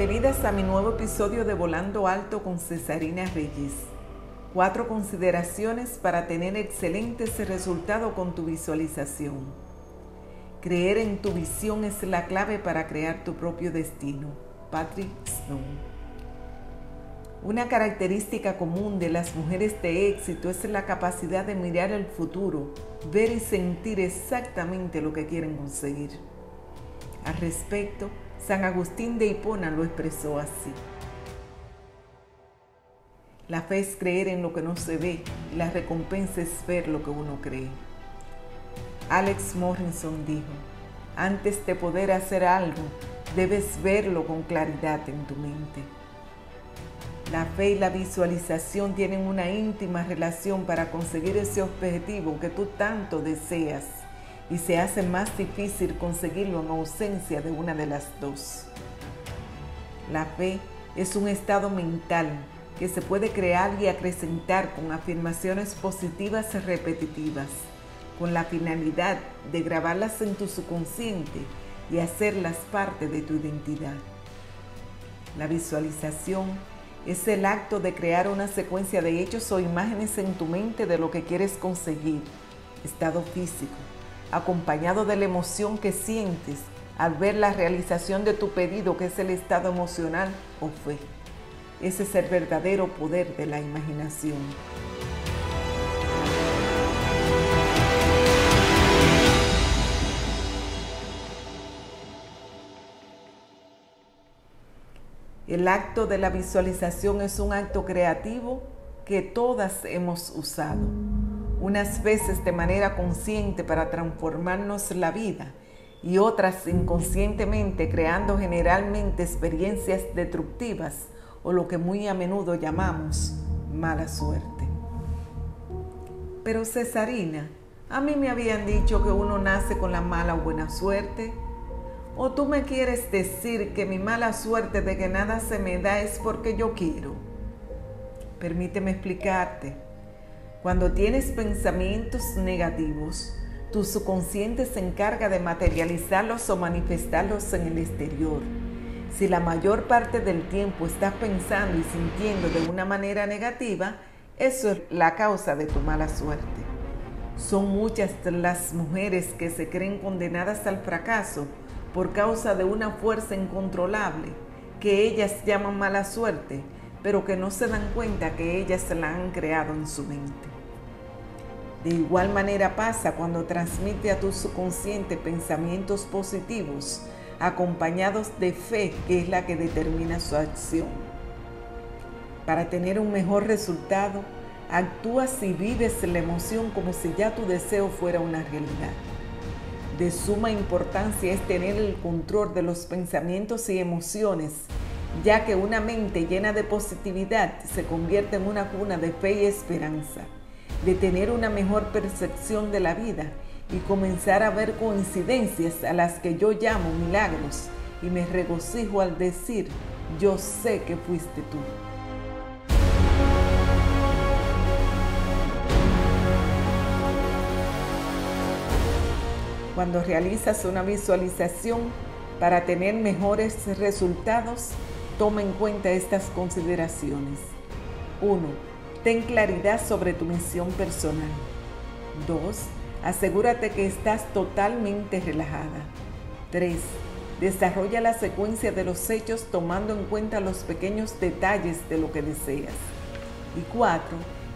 Bienvenidas a mi nuevo episodio de Volando Alto con Cesarina Reyes. Cuatro consideraciones para tener excelentes resultados con tu visualización. Creer en tu visión es la clave para crear tu propio destino. Patrick Snow. Una característica común de las mujeres de éxito es la capacidad de mirar el futuro, ver y sentir exactamente lo que quieren conseguir. Al respecto, San Agustín de Hipona lo expresó así. La fe es creer en lo que no se ve y la recompensa es ver lo que uno cree. Alex Morrison dijo, antes de poder hacer algo, debes verlo con claridad en tu mente. La fe y la visualización tienen una íntima relación para conseguir ese objetivo que tú tanto deseas y se hace más difícil conseguirlo en ausencia de una de las dos. La fe es un estado mental que se puede crear y acrecentar con afirmaciones positivas repetitivas, con la finalidad de grabarlas en tu subconsciente y hacerlas parte de tu identidad. La visualización es el acto de crear una secuencia de hechos o imágenes en tu mente de lo que quieres conseguir, estado físico, acompañado de la emoción que sientes al ver la realización de tu pedido, que es el estado emocional o fe. Ese es el verdadero poder de la imaginación. El acto de la visualización es un acto creativo que todas hemos usado, unas veces de manera consciente para transformarnos la vida y otras inconscientemente creando generalmente experiencias destructivas o lo que muy a menudo llamamos mala suerte. Pero Cesarina, a mí me habían dicho que uno nace con la mala o buena suerte. ¿O tú me quieres decir que mi mala suerte de que nada se me da es porque yo quiero? Permíteme explicarte. Cuando tienes pensamientos negativos, tu subconsciente se encarga de materializarlos o manifestarlos en el exterior si la mayor parte del tiempo estás pensando y sintiendo de una manera negativa, eso es la causa de tu mala suerte. Son muchas las mujeres que se creen condenadas al fracaso por causa de una fuerza incontrolable que ellas llaman mala suerte, pero que no se dan cuenta que ellas la han creado en su mente. De igual manera pasa cuando transmite a tu subconsciente pensamientos positivos acompañados de fe, que es la que determina su acción. Para tener un mejor resultado, actúas y vives la emoción como si ya tu deseo fuera una realidad. De suma importancia es tener el control de los pensamientos y emociones, ya que una mente llena de positividad se convierte en una cuna de fe y esperanza, de tener una mejor percepción de la vida y comenzar a ver coincidencias a las que yo llamo milagros y me regocijo al decir, yo sé que fuiste tú. Cuando realizas una visualización para tener mejores resultados, toma en cuenta estas consideraciones. 1. Ten claridad sobre tu misión personal. 2 Asegúrate que estás totalmente relajada. 3. Desarrolla la secuencia de los hechos tomando en cuenta los pequeños detalles de lo que deseas. Y 4.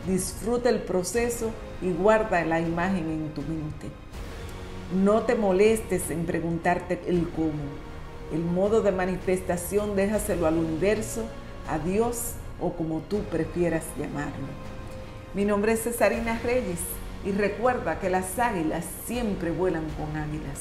Disfruta el proceso y guarda la imagen en tu mente. No te molestes en preguntarte el cómo. El modo de manifestación déjaselo al universo, a Dios o como tú prefieras llamarlo. Mi nombre es Cesarina Reyes y recuerda que las águilas siempre vuelan con águilas.